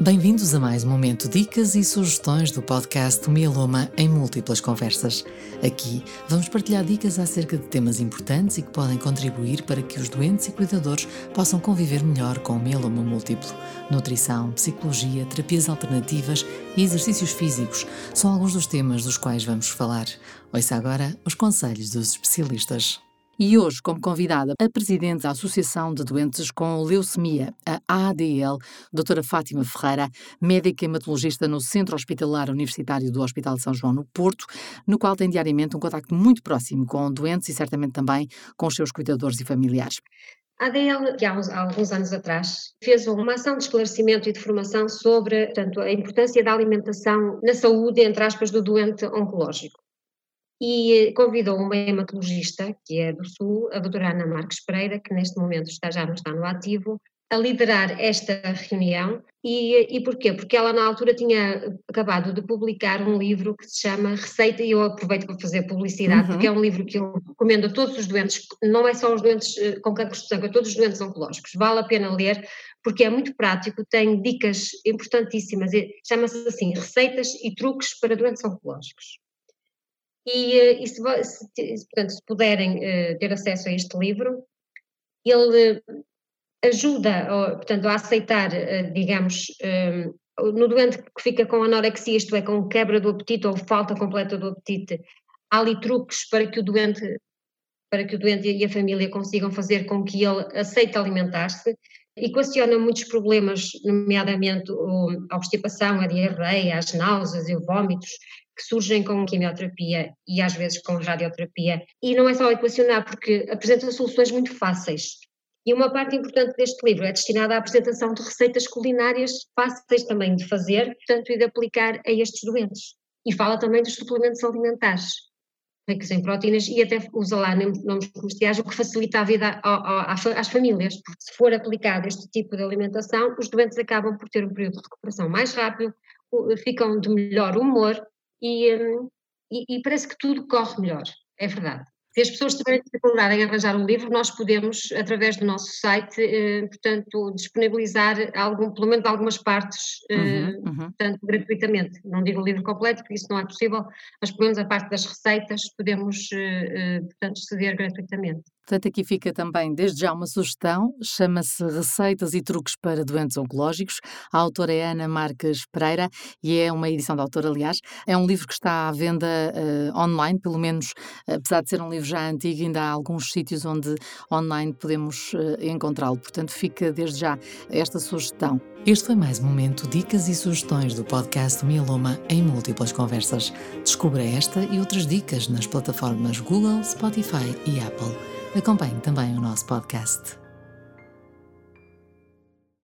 Bem-vindos a mais um momento dicas e sugestões do podcast Mieloma em múltiplas conversas. Aqui vamos partilhar dicas acerca de temas importantes e que podem contribuir para que os doentes e cuidadores possam conviver melhor com o mieloma múltiplo. Nutrição, psicologia, terapias alternativas e exercícios físicos são alguns dos temas dos quais vamos falar. Ouça agora os conselhos dos especialistas. E hoje, como convidada, a Presidente da Associação de Doentes com Leucemia, a ADL, doutora Fátima Ferreira, médica hematologista no Centro Hospitalar Universitário do Hospital de São João, no Porto, no qual tem diariamente um contacto muito próximo com doentes e certamente também com os seus cuidadores e familiares. A ADL, que há, uns, há, alguns anos atrás, fez uma ação de esclarecimento e de formação sobre portanto, a importância da alimentação na saúde, entre aspas, do doente oncológico e convidou uma hematologista, que é do Sul, a doutora Ana Marques Pereira, que neste momento está, já não está no ativo, a liderar esta reunião. E, e porquê? Porque ela na altura tinha acabado de publicar um livro que se chama Receita, e eu aproveito para fazer publicidade, uhum. porque é um livro que eu recomendo a todos os doentes, não é só os doentes eh, com cancro de sangue, a todos os doentes oncológicos. Vale a pena ler, porque é muito prático, tem dicas importantíssimas, chama-se assim, Receitas e Truques para Doentes Oncológicos. E, eh, e se, se, portanto, se puderem uh, ter acesso a este livro, ele ajuda portanto, a aceitar, uh, digamos, um, no doente que fica com anorexia, isto é, com quebra do apetite ou falta completa do apetite, há ali truques para que o doente para que o doente e a família consigam fazer com que ele aceite alimentar-se, equaciona muitos problemas, nomeadamente a obstipação, a diarreia, as náuseas e os vômitos, que surgem com quimioterapia e às vezes com radioterapia. E não é só equacionar, porque apresenta soluções muito fáceis. E uma parte importante deste livro é destinada à apresentação de receitas culinárias fáceis também de fazer, portanto, e de aplicar a estes doentes. E fala também dos suplementos alimentares, ricos em proteínas, e até usa lá nomes comerciais, o que facilita a vida às famílias, porque se for aplicado este tipo de alimentação, os doentes acabam por ter um período de recuperação mais rápido, ficam de melhor humor e, hum, e, e parece que tudo corre melhor, é verdade. Se as pessoas tiverem dificuldade em arranjar um livro, nós podemos, através do nosso site, eh, portanto, disponibilizar algum, pelo menos algumas partes, eh, uhum, uhum. portanto, gratuitamente. Não digo o livro completo, porque isso não é possível, mas pelo menos a parte das receitas podemos, eh, eh portanto, ceder gratuitamente. Portanto, aqui fica também, desde já, uma sugestão, chama-se Receitas e Truques para Doentes Oncológicos. A autora é Ana Marques Pereira e é uma edição da autora, aliás. É um livro que está à venda uh, online, pelo menos, apesar de ser um livro já antigo, ainda há alguns sítios onde online podemos uh, encontrá-lo. Portanto, fica desde já esta sugestão. Este foi mais um momento Dicas e Sugestões do podcast Mieloma em múltiplas conversas. Descubra esta e outras dicas nas plataformas Google, Spotify e Apple. Acompanhe também o nosso podcast.